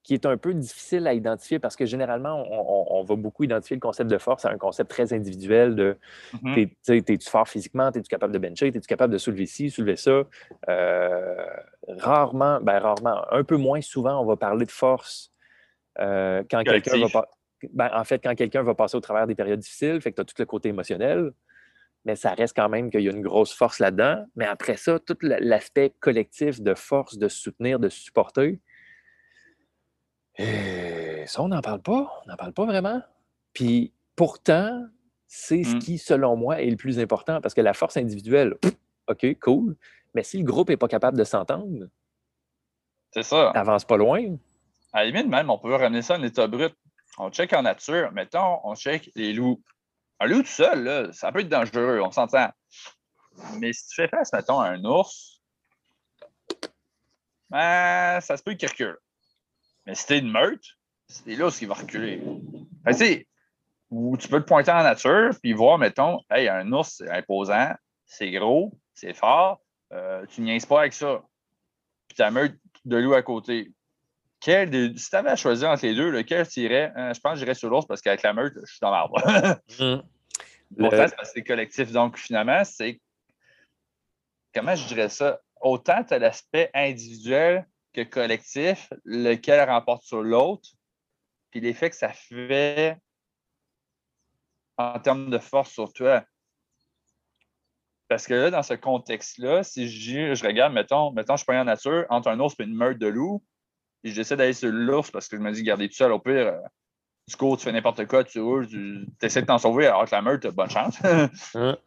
qui est un peu difficile à identifier parce que généralement, on, va beaucoup identifier le concept de force à un concept très individuel de mm-hmm. es-tu fort physiquement, es-tu capable de bencher, es-tu capable de soulever ci, soulever ça? Euh, rarement, ben rarement, un peu moins souvent, on va parler de force euh, quand quelqu'un va ben, en fait, quand quelqu'un va passer au travers des périodes difficiles, fait que tu as tout le côté émotionnel, mais ça reste quand même qu'il y a une grosse force là-dedans. Mais après ça, tout l'aspect collectif de force, de soutenir, de supporter, et ça, on n'en parle pas. On n'en parle pas vraiment. Puis pourtant, c'est ce mmh. qui, selon moi, est le plus important parce que la force individuelle, OK, cool. Mais si le groupe n'est pas capable de s'entendre, c'est ça. Avance pas loin. À la limite, même, on peut ramener ça en état brut. On check en nature. Mettons, on check les loups. Un loup tout seul, là, ça peut être dangereux, on s'entend. Mais si tu fais face, mettons, à un ours, ben, ça se peut qu'il recule. Mais si t'es une meute, c'est là ce qui va reculer. Fait tu peux te pointer en nature puis voir, mettons, hey, un ours, c'est imposant, c'est gros, c'est fort, euh, tu niaises pas avec ça. Puis ta meute de loup à côté. Quel si tu avais à choisir entre les deux, lequel tu irais? Euh, je pense que j'irais sur l'ours parce qu'avec la meute, je suis dans l'arbre. c'est parce que c'est collectif. Donc, finalement, c'est. Comment je dirais ça? Autant tu as l'aspect individuel que collectif, lequel remporte sur l'autre, puis l'effet que ça fait en termes de force sur toi. Parce que là, dans ce contexte-là, si je, je, regarde, mettons, mettons, je prends en nature entre un ours et une meute de loups, et j'essaie d'aller sur l'ours parce que je me dis, garder tout seul, au pire, euh, du coup, tu fais n'importe quoi, tu roules, tu essaies de t'en sauver alors que la meute, bonne chance.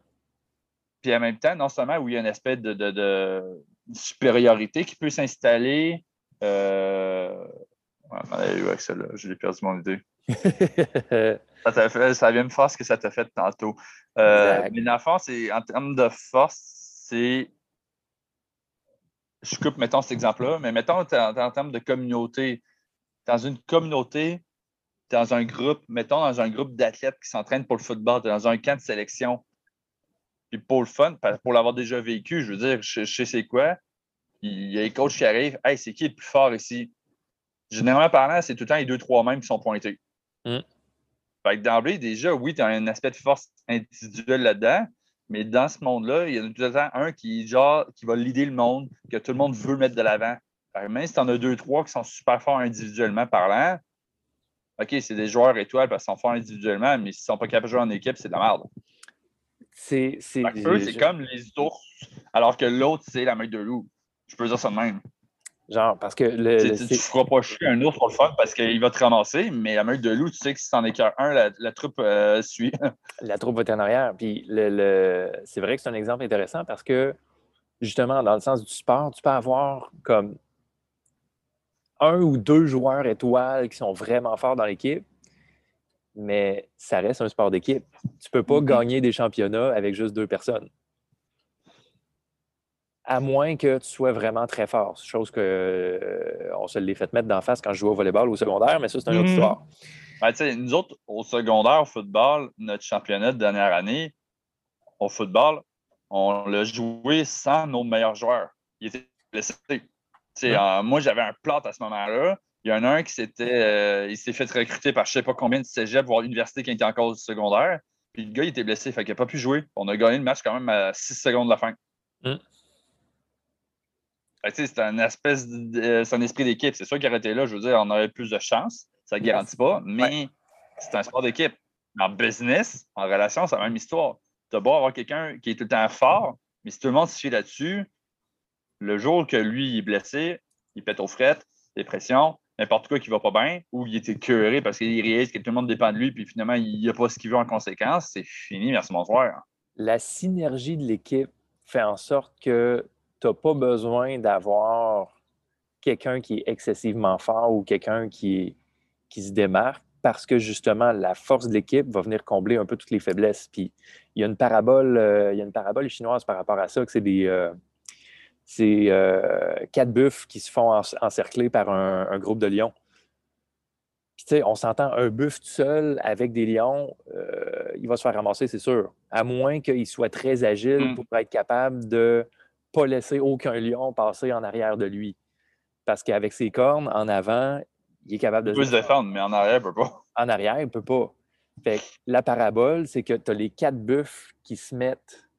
Puis en même temps, non seulement où il y a une espèce de, supériorité qui peut s'installer. Euh... Avec ça, là. J'ai perdu mon idée. ça, fait, ça, vient me faire ce que ça t'a fait tantôt. Euh, mais dans le c'est en termes de force, c'est. Je coupe, mettons, cet exemple-là, mais mettons en, en termes de communauté. Dans une communauté, dans un groupe, mettons, dans un groupe d'athlètes qui s'entraînent pour le football, dans un camp de sélection, puis pour le fun, pour l'avoir déjà vécu, je veux dire, je, sais c'est quoi. Il y a les coachs qui arrivent. Hey, c'est qui le plus fort ici? Généralement parlant, c'est tout le temps les deux, trois mêmes qui sont pointés. Mm. Fait que d'emblée, déjà, oui, tu as un aspect de force individuelle là-dedans, mais dans ce monde-là, il y a tout le temps un qui, genre, qui va leader le monde, que tout le monde veut mettre de l'avant. Même si tu en as deux, trois qui sont super forts individuellement parlant, OK, c'est des joueurs étoiles parce qu'ils sont forts individuellement, mais s'ils ne sont pas capables de jouer en équipe, c'est de la merde. C'est c'est comme les ours, alors que l'autre, c'est la meute de loup. Je peux dire ça de même. Genre, parce que le. tu ne feras pas chier un ours pour le fun parce qu'il va te ramasser, mais la meute de loup, tu sais que si t'en écœures un, la, troupe euh, suit. la troupe va être en arrière. Puis le, c'est vrai que c'est un exemple intéressant parce que, justement, dans le sens du sport, tu peux avoir comme un ou deux joueurs étoiles qui sont vraiment forts dans l'équipe, mais ça reste un sport d'équipe. Tu ne peux pas mm-hmm. gagner des championnats avec juste deux personnes. À moins que tu sois vraiment très fort. Chose que euh, on se l'est fait mettre d'en face quand je jouais au volleyball au secondaire, mais ça, c'est une autre mm-hmm. histoire. nous autres, au secondaire, au football, notre championnat de dernière année, au football, on l'a joué sans nos meilleurs joueurs. Il était blessé. Euh, moi, j'avais un plot à ce moment-là. Il y en a un qui s'était euh, il s'est fait recruter par je ne sais pas combien de cégep, voire l'université qui était en cause secondaire. Puis le gars, il était blessé, fait qu'il n'a pas pu jouer. On a gagné le match quand même à 6 secondes de la fin. Mm. c'est un espèce de, c'est un esprit d'équipe. C'est sûr qu'il aurait été là, je veux dire, on aurait plus de chance. Ça ne garantit pas, mais c'est un sport d'équipe. En business, en relation, c'est la même histoire. Tu as beau avoir quelqu'un qui est tout le temps fort, mais si tout le monde se fie là-dessus, le jour que lui est blessé, il pète aux frettes, dépression, n'importe quoi qui va pas bien, ou il était curé parce qu'il réalise que tout le monde dépend de lui, puis finalement, il n'a pas ce qu'il veut en conséquence, c'est fini, merci, bonsoir. La synergie de l'équipe fait en sorte que tu n'as pas besoin d'avoir quelqu'un qui est excessivement fort ou quelqu'un qui, qui se démarque parce que justement, la force de l'équipe va venir combler un peu toutes les faiblesses. Puis il y a une parabole, euh, il y a une parabole chinoise par rapport à ça, que c'est des, euh, c'est euh, quatre buffles qui se font encercler par un, groupe de lions. Puis, on s'entend, un buffle tout seul avec des lions, euh, il va se faire ramasser, c'est sûr. À moins qu'il soit très agile mm. pour être capable de ne pas laisser aucun lion passer en arrière de lui. Parce qu'avec ses cornes, en avant, il est capable de. Il peut se défendre, mais en arrière, il ne peut pas. En arrière, il ne peut pas. Fait la parabole, c'est que tu as les quatre buffles qui se mettent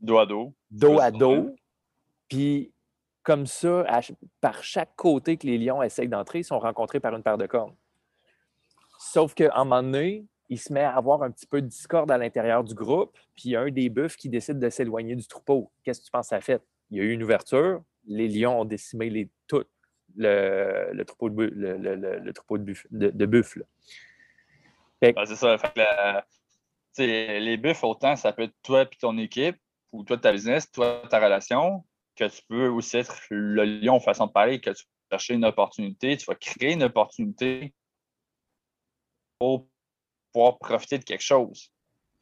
dos à dos. Dos à dos. Puis, comme ça, par chaque côté que les lions essayent d'entrer, ils sont rencontrés par une paire de cornes. Sauf qu'à un moment donné, il se met à avoir un petit peu de discorde à l'intérieur du groupe, puis il y a un des bœufs qui décide de s'éloigner du troupeau. Qu'est-ce que tu penses ça a fait? Il y a eu une ouverture, les lions ont décimé les, tout le, troupeau de, le, troupeau de, buffles. c'est ça. les buffles, autant ça peut être toi et ton équipe, ou toi ta business, toi ta relation, que tu peux aussi être le lion façon de parler, que tu vas chercher une opportunité, tu vas créer une opportunité pour pouvoir profiter de quelque chose.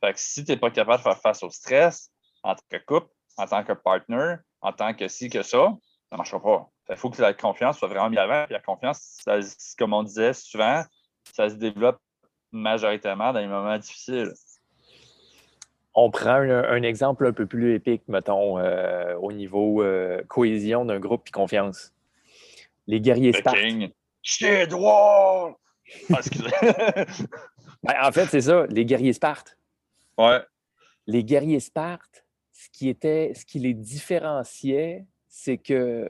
Fait que si tu n'es pas capable de faire face au stress en tant que couple, en tant que partner, en tant que ci, que ça, ça ne marchera pas. Il faut que la confiance soit vraiment bien avant. la confiance, comme on disait souvent, ça se développe majoritairement dans les moments difficiles on prend un, exemple un peu plus épique, mettons, euh, au niveau euh, cohésion d'un groupe et confiance. Les guerriers Spartes. Ah, ben, en fait, c'est ça, les guerriers Spartes. Ouais. Les guerriers Spartes, ce qui, était, ce qui les différenciait, c'est que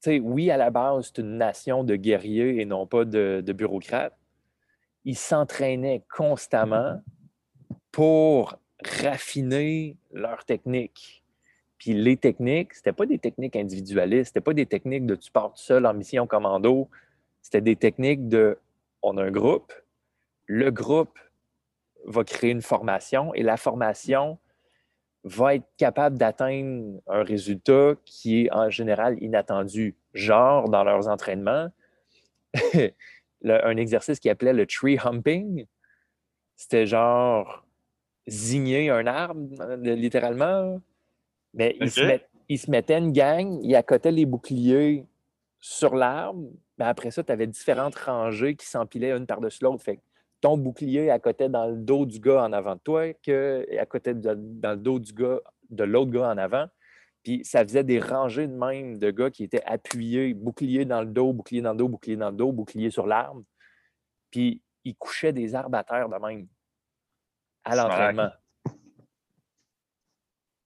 sais, oui, à la base, c'est une nation de guerriers et non pas de, de bureaucrates. Ils s'entraînaient constamment pour raffiner leur technique. Puis les techniques, c'était pas des techniques individualistes, c'était pas des techniques de tu pars tout seul en mission commando, c'était des techniques de on a un groupe, le groupe va créer une formation et la formation va être capable d'atteindre un résultat qui est en général inattendu. Genre, dans leurs entraînements, un exercice qui appelait le tree humping, c'était genre zigner un arbre, littéralement. Mais ils, se mettaient une gang, ils accotaient les boucliers sur l'arbre, mais après ça, tu avais différentes rangées qui s'empilaient une par-dessus l'autre. Fait ton bouclier à côté dans le dos du gars en avant de toi, que à côté dans le dos du gars, de l'autre gars en avant. Puis ça faisait des rangées de même de gars qui étaient appuyés, bouclier dans le dos, bouclier dans le dos, bouclier dans le dos, bouclier sur l'arbre. Puis ils couchaient des arbres à terre de même à l'entraînement.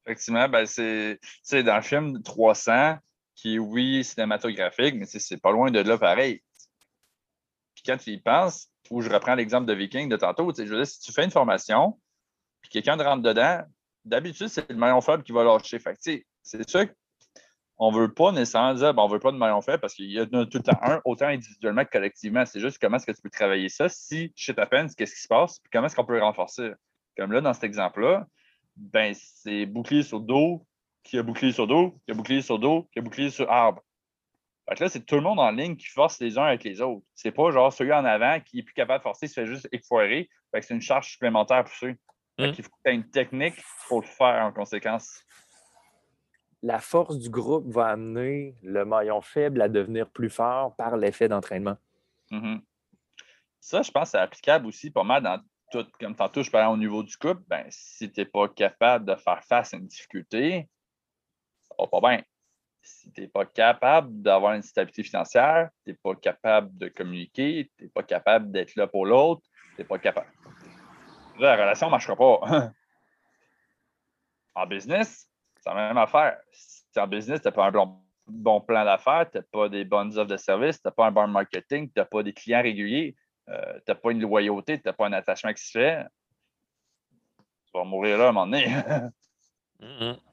Effectivement, ben c'est dans le film 300, qui est, oui, cinématographique, mais c'est pas loin de là pareil. Puis quand tu y penses, où je reprends l'exemple de Viking de tantôt, je veux dire, si tu fais une formation, puis quelqu'un rentre dedans, d'habitude, c'est le maillon faible qui va lâcher. Fait c'est sûr qu'on ne veut pas nécessairement dire bon, on ne veut pas de maillon faible parce qu'il y en a tout le temps un, autant individuellement que collectivement. C'est juste comment est-ce que tu peux travailler ça. Si shit peine, qu'est-ce qui se passe, puis comment est-ce qu'on peut le renforcer? Comme là, dans cet exemple-là, ben, c'est bouclier sur dos, qui a bouclier sur dos, qui a bouclier sur dos, qui a bouclier sur arbre. Fait que là, c'est tout le monde en ligne qui force les uns avec les autres. C'est pas genre celui en avant qui est plus capable de forcer, se fait juste effoirer. Fait que c'est une charge supplémentaire pour ceux. Fait qu'il faut que tu aies une technique pour le faire en conséquence. La force du groupe va amener le maillon faible à devenir plus fort par l'effet d'entraînement. Mm-hmm. Ça, je pense que c'est applicable aussi pas mal dans tout. Comme tantôt, je parlais au niveau du couple, ben, si tu n'es pas capable de faire face à une difficulté, ça va pas bien si tu n'es pas capable d'avoir une stabilité financière, tu n'es pas capable de communiquer, tu n'es pas capable d'être là pour l'autre, tu n'es pas capable. la relation ne marchera pas. en business, c'est la même affaire. Si en business, tu n'as pas un bon, plan d'affaires, tu n'as pas des bonnes offres de service, tu n'as pas un bon marketing, tu n'as pas des clients réguliers, euh, tu n'as pas une loyauté, tu n'as pas un attachement qui se fait, tu vas mourir là à un moment donné.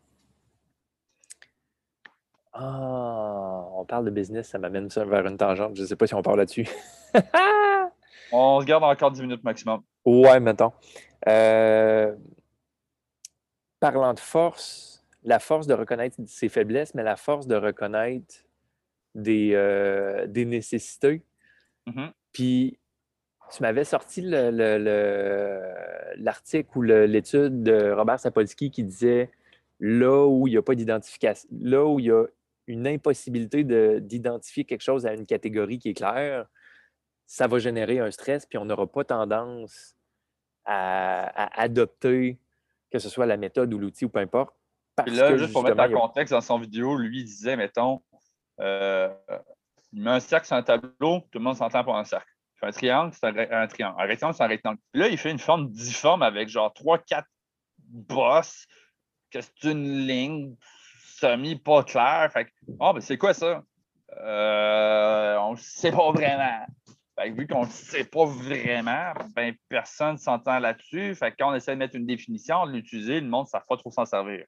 Ah, on parle de business, ça m'amène ça vers une tangente. Je ne sais pas si on parle là-dessus. on se garde encore 10 minutes maximum. Ouais, mettons. Euh, parlant de force, la force de reconnaître ses faiblesses, mais la force de reconnaître des, euh, des nécessités. Mm-hmm. Puis, tu m'avais sorti l'article ou l'étude de Robert Sapolsky qui disait là où il n'y a pas d'identification, là où il y a une impossibilité d'identifier quelque chose à une catégorie qui est claire, ça va générer un stress, puis on n'aura pas tendance à, adopter, que ce soit la méthode ou l'outil ou peu importe. Puis là, juste pour mettre en contexte, dans son vidéo, lui disait, mettons, euh, il met un cercle sur un tableau, tout le monde s'entend pour un cercle. Fait un triangle, c'est un, triangle. Un rectangle, c'est un rectangle. Là, il fait une forme difforme avec genre trois, quatre bosses, que c'est une ligne, semi pas clair. Fait oh, ben c'est quoi ça? Euh, on ne sait pas vraiment. Fait vu qu'on ne sait pas vraiment, ben, personne ne s'entend là-dessus. Fait quand on essaie de mettre une définition, de l'utiliser, le monde ne sait pas trop s'en servir.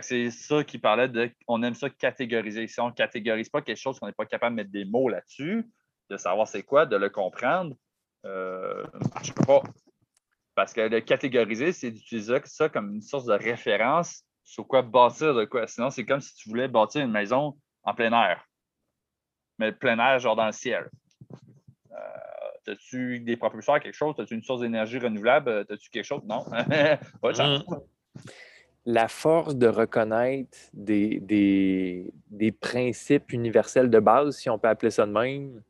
c'est ça qui parlait de on aime ça catégoriser. Si on ne catégorise pas quelque chose qu'on n'est pas capable de mettre des mots là-dessus, de savoir c'est quoi, de le comprendre, euh, je peux pas. Parce que le catégoriser, c'est d'utiliser ça comme une source de référence sur quoi bâtir de quoi. Sinon, c'est comme si tu voulais bâtir une maison en plein air. Mais plein air, genre dans le ciel. Euh, As-tu des propulseurs, quelque chose? As-tu une source d'énergie renouvelable? As-tu quelque chose? Non. Pas de mm. La force de reconnaître des, des, des, principes universels de base, si on peut appeler ça de même,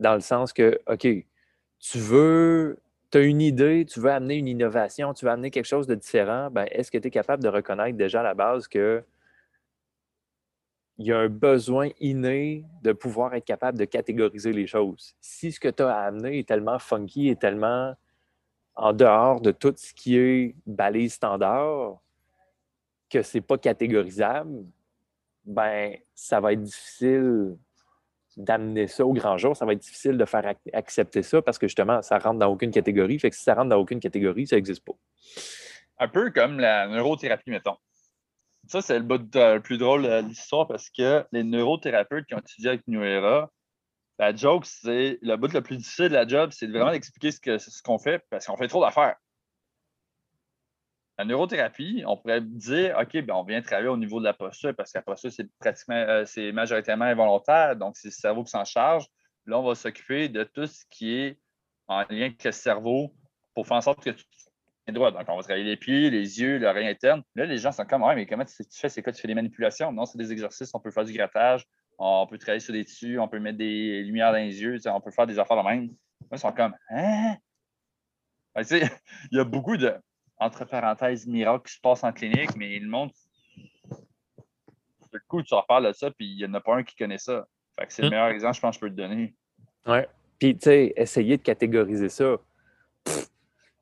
dans le sens que, OK, tu veux tu as une idée, tu veux amener une innovation, tu veux amener quelque chose de différent, ben, est-ce que tu es capable de reconnaître déjà à la base que il y a un besoin inné de pouvoir être capable de catégoriser les choses? Si ce que tu as à amener est tellement funky et tellement en dehors de tout ce qui est balise standard, que c'est pas catégorisable, ben ça va être difficile d'amener ça au grand jour. Ça va être difficile de faire accepter ça parce que justement, ça rentre dans aucune catégorie. Fait que si ça rentre dans aucune catégorie, ça n'existe pas. Un peu comme la neurothérapie, mettons. Ça, c'est le, le plus drôle de l'histoire parce que les neurothérapeutes qui ont étudié avec New la joke, c'est le bout le plus difficile de la job, c'est vraiment d'expliquer ce qu'on fait parce qu'on fait trop d'affaires. La neurothérapie, on pourrait dire, OK, ben, on vient travailler au niveau de la posture parce que la posture, c'est pratiquement, euh, majoritairement involontaire, donc c'est le cerveau qui s'en charge. Là, on va s'occuper de tout ce qui est en lien avec le cerveau pour faire en sorte que tu es droit. Donc, on va travailler les pieds, les yeux, l'oreille interne. Là, les gens sont comme, ouais, mais comment tu, fais? C'est quoi? Tu fais des manipulations? Non, c'est des exercices. On peut faire du grattage, on peut travailler sur des tissus, on peut mettre des lumières dans les yeux, on peut faire des affaires de même. ils sont comme, hein? il y a beaucoup de, entre parenthèses, miracles qui se passent en clinique, mais le monde, le coup, tu en parles de ça, puis il n'y en a pas un qui connaît ça. Fait que c'est le hmm. meilleur exemple, je pense, que je peux te donner. Ouais. Puis, tu sais, essayer de catégoriser ça.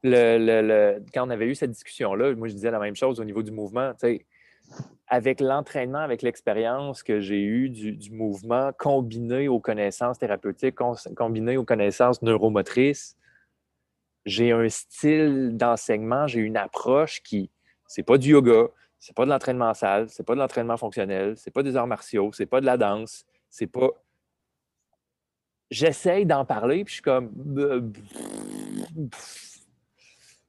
le, quand on avait eu cette discussion-là, moi, je disais la même chose au niveau du mouvement. Tu sais, avec l'entraînement, avec l'expérience que j'ai eue du, mouvement combiné aux connaissances thérapeutiques, combiné aux connaissances neuromotrices, j'ai un style d'enseignement, j'ai une approche qui, c'est pas du yoga, c'est pas de l'entraînement en salle, c'est pas de l'entraînement fonctionnel, c'est pas des arts martiaux, c'est pas de la danse, c'est pas. J'essaye d'en parler, puis je suis comme.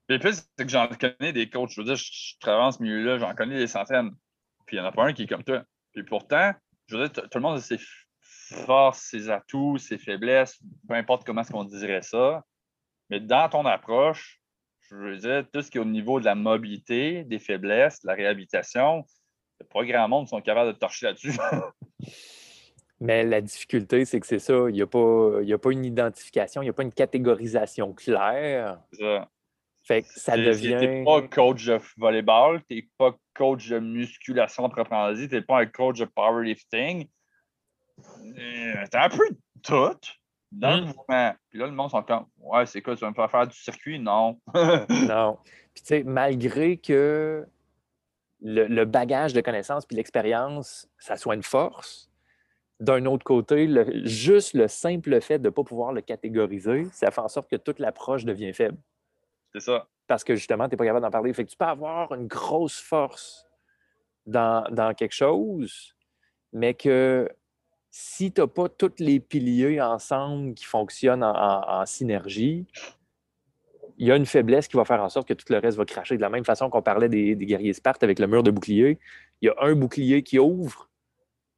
Le plus, c'est que j'en connais des coachs. Je veux dire, je travaille dans ce milieu-là, j'en connais des centaines. Puis il n'y en a pas un qui est comme toi. Puis pourtant, je veux dire, tout le monde a ses forces, ses atouts, ses faiblesses, peu importe comment est-ce qu'on dirait ça. Mais dans ton approche, je veux dire, tout ce qui est au niveau de la mobilité, des faiblesses, de la réhabilitation, pas grand monde qui sont capables de torcher là-dessus. Mais la difficulté, c'est que c'est ça. Il n'y a, pas, a pas une identification, il n'y a pas une catégorisation claire. Ça. Fait que ça devient. n'es pas coach de volleyball, tu n'es pas coach de musculation proprement dit, tu n'es pas un coach de powerlifting. Euh, tu un peu tout dans le hmm. mouvement. Puis là, le monde sont comme Ouais, c'est quoi, tu vas me faire faire du circuit? Non. non. Puis tu sais, malgré que le, bagage de connaissances puis l'expérience, ça soit une force, d'un autre côté, juste le simple fait de ne pas pouvoir le catégoriser, ça fait en sorte que toute l'approche devient faible. C'est ça. Parce que justement, tu n'es pas capable d'en parler. Fait que tu peux avoir une grosse force dans, quelque chose, mais que si tu n'as pas tous les piliers ensemble qui fonctionnent en, synergie, il y a une faiblesse qui va faire en sorte que tout le reste va cracher. De la même façon qu'on parlait des, guerriers Sparte avec le mur de bouclier, il y a un bouclier qui ouvre,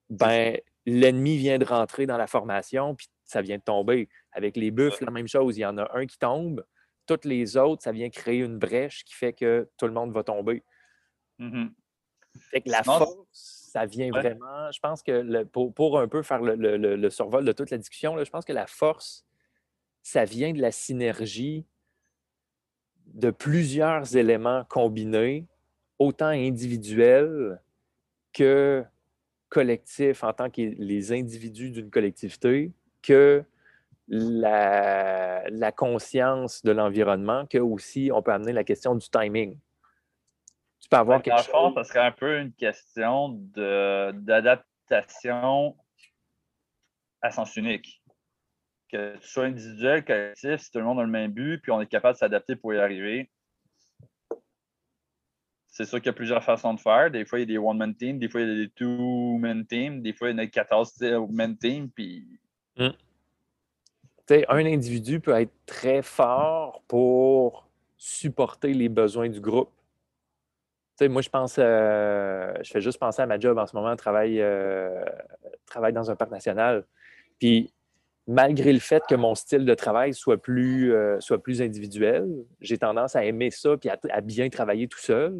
ben l'ennemi vient de rentrer dans la formation, puis ça vient de tomber. Avec les buffles, la même chose, il y en a un qui tombe, toutes les autres, ça vient créer une brèche qui fait que tout le monde va tomber. Mm-hmm. la force, ça vient vraiment. Je pense que pour, un peu faire le, survol de toute la discussion, je pense que la force, ça vient de la synergie de plusieurs éléments combinés, autant individuels que collectifs en tant que les individus d'une collectivité, que la, conscience de l'environnement, que aussi on peut amener la question du timing. Tu peux avoir quelque chose. ça serait un peu une question d'adaptation à sens unique. Que tu sois individuel, collectif, si tout le monde a le même but, puis on est capable de s'adapter pour y arriver. C'est sûr qu'il y a plusieurs façons de faire. Des fois, il y a des one-man teams, des fois, il y a des two-man teams, des fois, il y a des 14-man teams, puis. Hmm un individu peut être très fort pour supporter les besoins du groupe. Moi, je pense, euh, je fais juste penser à ma job en ce moment, travaille, euh, travaille dans un parc national. Puis, malgré le fait que mon style de travail soit plus, euh, soit plus individuel, j'ai tendance à aimer ça puis à, bien travailler tout seul.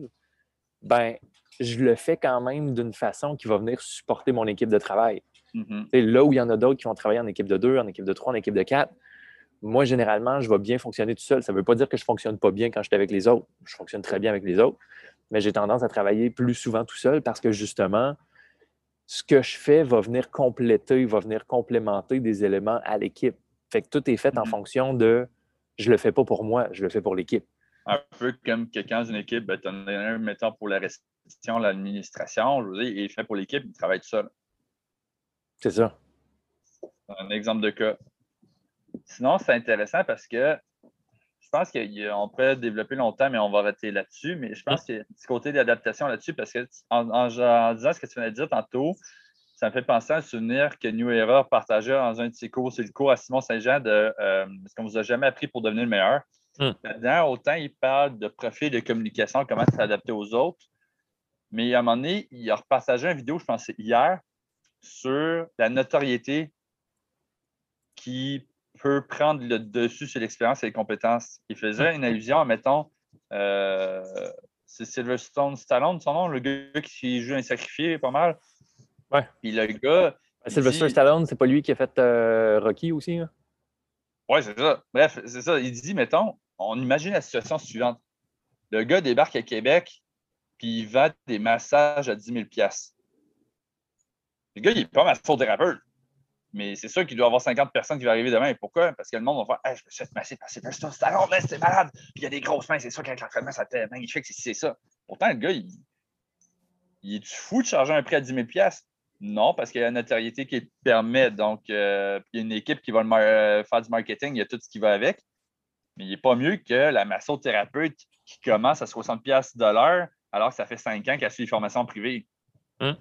Ben, je le fais quand même d'une façon qui va venir supporter mon équipe de travail. Mm-hmm. Là où il y en a d'autres qui vont travailler en équipe de deux, en équipe de trois, en équipe de quatre, moi, généralement, je vais bien fonctionner tout seul. Ça ne veut pas dire que je ne fonctionne pas bien quand je suis avec les autres. Je fonctionne très bien avec les autres, mais j'ai tendance à travailler plus souvent tout seul parce que justement, ce que je fais va venir compléter, va venir complémenter des éléments à l'équipe. Fait que tout est fait en mm-hmm. fonction de je le fais pas pour moi, je le fais pour l'équipe. Un peu comme quelqu'un d'une équipe, tu en as un mettant pour la gestion, l'administration. Je veux dire, il fait pour l'équipe, il travaille tout seul. C'est ça. Un exemple de cas. Sinon, c'est intéressant parce que pense qu'on peut développer longtemps, mais on va arrêter là-dessus. Mais je pense qu'il y a un petit côté d'adaptation là-dessus parce que en, disant ce que tu viens de dire tantôt, ça me fait penser à un souvenir que New Era partageait dans un de ses cours. C'est le cours à Simon Saint-Jean de euh, ce qu'on vous a jamais appris pour devenir le meilleur. Là-dedans, autant il parle de profil de communication, comment s'adapter aux autres. Mais à un moment donné, il a repartagé une vidéo, je pense hier, sur la notoriété qui peut prendre le dessus sur l'expérience et les compétences. Il faisait une allusion, mettons, euh, c'est Silverstone Stallone, son nom, le gars qui joue un sacrifié pas mal. Ouais. Puis le gars. Sylvester Stallone, c'est pas lui qui a fait euh, Rocky aussi? Hein? Oui, c'est ça. Bref, c'est ça. Il dit, mettons, on imagine la situation suivante. Le gars débarque à Québec, puis il vend des massages à 10 000 Le gars, il est pas massothérapeute. Mais c'est sûr qu'il doit y avoir 50 personnes qui vont arriver demain. Pourquoi? Parce que le monde va faire hey, je me suis fait masser par Sylvester Stallone, c'est malade. Puis il y a des grosses mains, c'est sûr qu'avec l'entraînement, ça te magnifique si c'est ça. Pourtant, le gars, il, il est fou de charger un prix à 10 000 non, parce qu'il y a une notoriété qui permet. Donc, euh, il y a une équipe qui va euh, faire du marketing, il y a tout ce qui va avec. Mais il n'est pas mieux que la massothérapeute qui commence à 60$ de l'heure alors que ça fait 5 ans qu'elle suit une formation privée. Hum.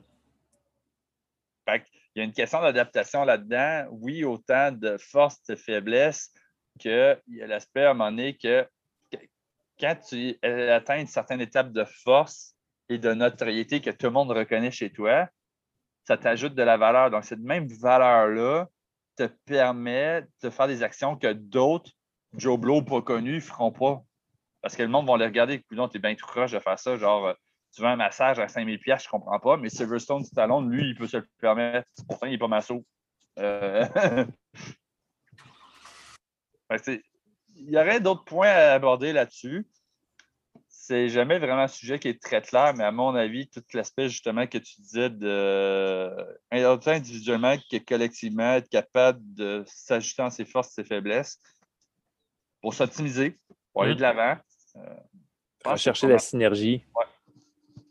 Il y a une question d'adaptation là-dedans. Oui, autant de force, de faiblesse, qu'il y a l'aspect à un moment donné que quand tu atteins une certaine étape de force et de notoriété que tout le monde reconnaît chez toi, ça t'ajoute de la valeur. Donc, cette même valeur-là te permet de faire des actions que d'autres Joe Blow pas connus ne feront pas. Parce que le monde va les regarder, tu es bien tout croche de faire ça. Genre, euh, tu veux un massage à 5000 pièces, je comprends pas, mais Silverstone Stallone, lui, il peut se le permettre. Pourtant, il n'est pas masso. Euh, il y aurait d'autres points à aborder là-dessus c'est jamais vraiment un sujet qui est très clair, mais à mon avis, tout l'aspect justement que tu disais de autant individuellement que collectivement, être capable de s'ajuster en ses forces et ses faiblesses pour s'optimiser, pour aller de l'avant. Euh, rechercher la synergie.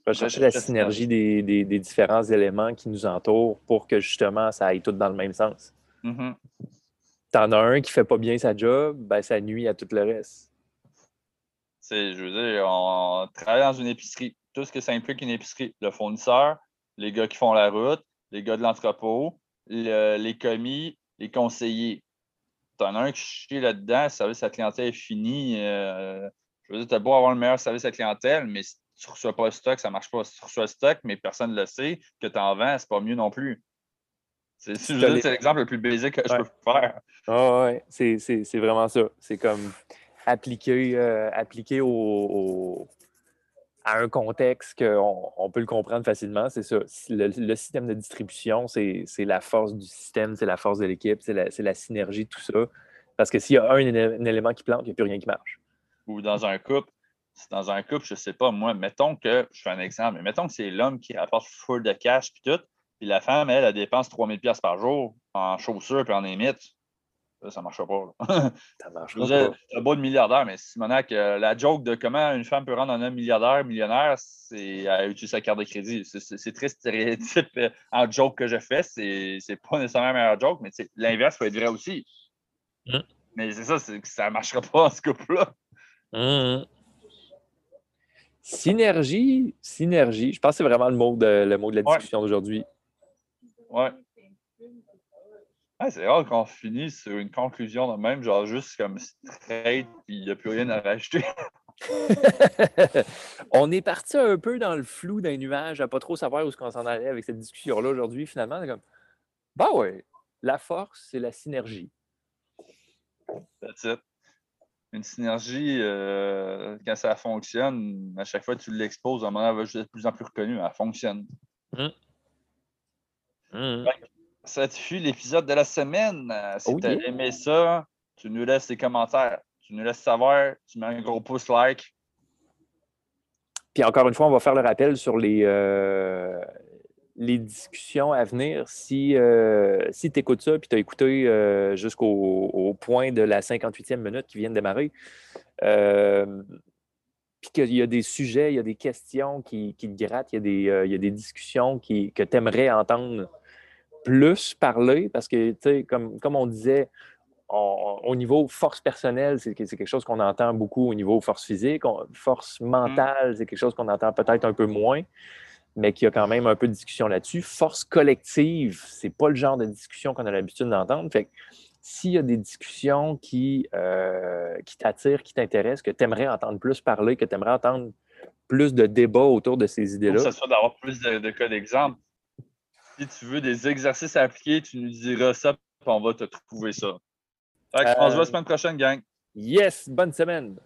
Rechercher la synergie des, différents éléments qui nous entourent pour que justement ça aille tout dans le même sens. Mm-hmm. T'en as un qui ne fait pas bien sa job, ben, ça nuit à tout le reste je veux dire, on travaille dans une épicerie. Tout ce que ça implique une épicerie. Le fournisseur, les gars qui font la route, les gars de l'entrepôt, les commis, les conseillers. Tu en as un qui chie là-dedans, le service à la clientèle est fini. Euh, je veux dire, tu as beau avoir le meilleur service à la clientèle, mais si tu ne reçois pas le stock, ça ne marche pas. Si tu reçois le stock, mais personne ne le sait, que tu en vends, c'est pas mieux non plus. C'est l'exemple le plus basique que je peux faire. Ah ouais, c'est vraiment ça. C'est comme appliqué, euh, au, à un contexte qu'on on peut le comprendre facilement. C'est ça. Le, système de distribution, c'est la force du système, c'est la force de l'équipe, c'est la, la, synergie, tout ça. Parce que s'il y a un, élément qui plante, il n'y a plus rien qui marche. Ou dans un couple, dans un couple, je ne sais pas, moi, mettons que, je fais un exemple, mais mettons que c'est l'homme qui rapporte full de cash puis tout, puis la femme, elle, elle dépense 3000 pièces par jour en chaussures puis en émites ça ne marchera pas. ça marchera pas. un beau de milliardaire, mais Simonac, euh, la joke de comment une femme peut rendre un homme milliardaire, millionnaire, c'est à utiliser sa carte de crédit. C'est très stéréotype euh, en joke que je fais. C'est pas nécessairement un meilleur joke, mais l'inverse peut être vrai aussi. Hum. Mais c'est ça, ça ne marchera pas en ce couple-là. Hum, hum. Synergie, synergie, je pense que c'est vraiment le mot de, le mot de la discussion d'aujourd'hui. Ouais c'est rare qu'on finisse sur une conclusion de même, genre juste comme straight, puis il n'y a plus rien à rajouter. on est parti un peu dans le flou d'un nuage, à pas trop savoir où qu'on s'en allait avec cette discussion-là aujourd'hui. Finalement, comme, bah ouais, la force, c'est la synergie. That's it. Une synergie, euh, quand ça fonctionne, à chaque fois que tu l'exposes, à un moment, elle va être de plus en plus reconnue. Elle fonctionne. Hum. Hum. Ça fut l'épisode de la semaine. Si oh tu as aimé ça, tu nous laisses des commentaires. Tu nous laisses savoir. Tu mets un gros pouce like. Puis encore une fois, on va faire le rappel sur les, euh, les discussions à venir. Si, euh, si tu écoutes ça et tu as écouté euh, jusqu'au point de la 58e minute qui vient de démarrer, puis qu'il y a des sujets, il y a des questions qui, te grattent, il y a des, euh, il y a des discussions qui, que tu aimerais entendre plus parler, parce que, tu sais, comme, comme on disait, au niveau force personnelle, c'est quelque chose qu'on entend beaucoup au niveau force physique. force mentale, c'est quelque chose qu'on entend peut-être un peu moins, mais qu'il y a quand même un peu de discussion là-dessus. Force collective, c'est pas le genre de discussion qu'on a l'habitude d'entendre. Fait s'il y a des discussions qui, euh, qui t'attirent, qui t'intéressent, que tu aimerais entendre plus parler, que tu aimerais entendre plus de débats autour de ces idées-là. Ça soit d'avoir plus de, cas d'exemple. Si tu veux des exercices à appliquer, tu nous diras ça, puis on va te trouver ça. on se voit la euh, semaine prochaine, gang. Yes, bonne semaine.